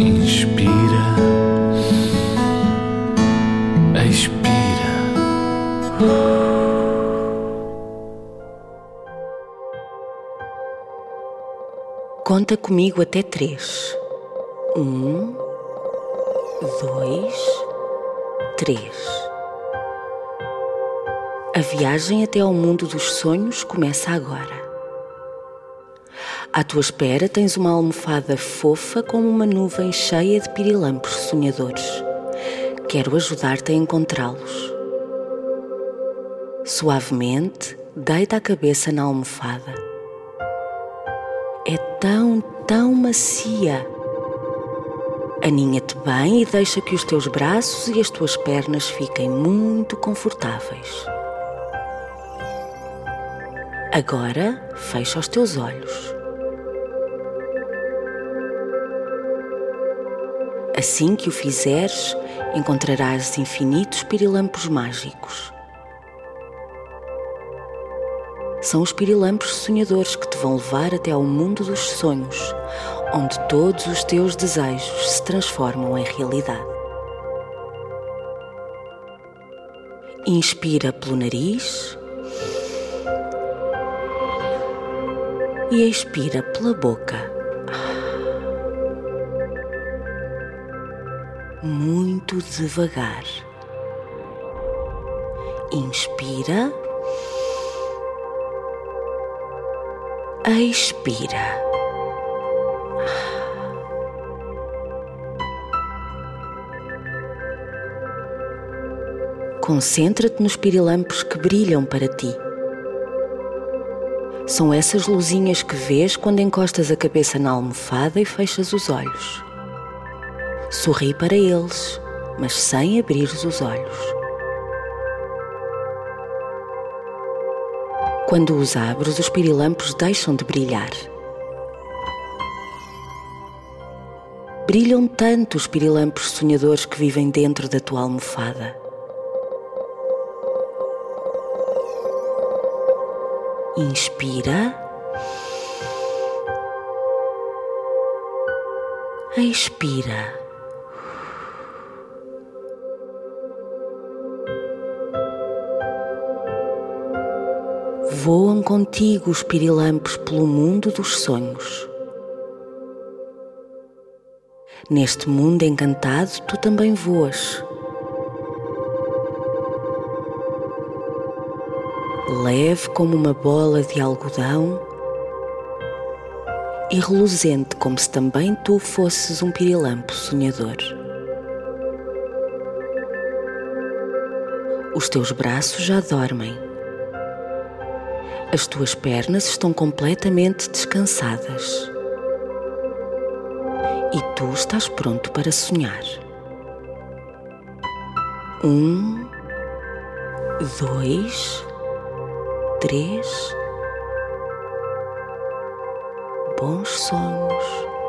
Inspira, expira. Conta comigo até três. Um, dois, três. A viagem até ao mundo dos sonhos começa agora. À tua espera tens uma almofada fofa como uma nuvem cheia de pirilampos sonhadores. Quero ajudar-te a encontrá-los. Suavemente, deita a cabeça na almofada. É tão, tão macia. Aninha-te bem e deixa que os teus braços e as tuas pernas fiquem muito confortáveis. Agora, fecha os teus olhos. Assim que o fizeres, encontrarás infinitos pirilampos mágicos. São os pirilampos sonhadores que te vão levar até ao mundo dos sonhos, onde todos os teus desejos se transformam em realidade. Inspira pelo nariz e expira pela boca. Muito devagar. Inspira, expira. Concentra-te nos pirilampos que brilham para ti. São essas luzinhas que vês quando encostas a cabeça na almofada e fechas os olhos. Sorri para eles, mas sem abrir os olhos. Quando os abres, os pirilampos deixam de brilhar. Brilham tanto os pirilampos sonhadores que vivem dentro da tua almofada. Inspira. Expira. Voam contigo os pirilampos pelo mundo dos sonhos. Neste mundo encantado, tu também voas. Leve como uma bola de algodão e reluzente como se também tu fosses um pirilampo sonhador. Os teus braços já dormem. As tuas pernas estão completamente descansadas. E tu estás pronto para sonhar. Um, dois, três. Bons sonhos.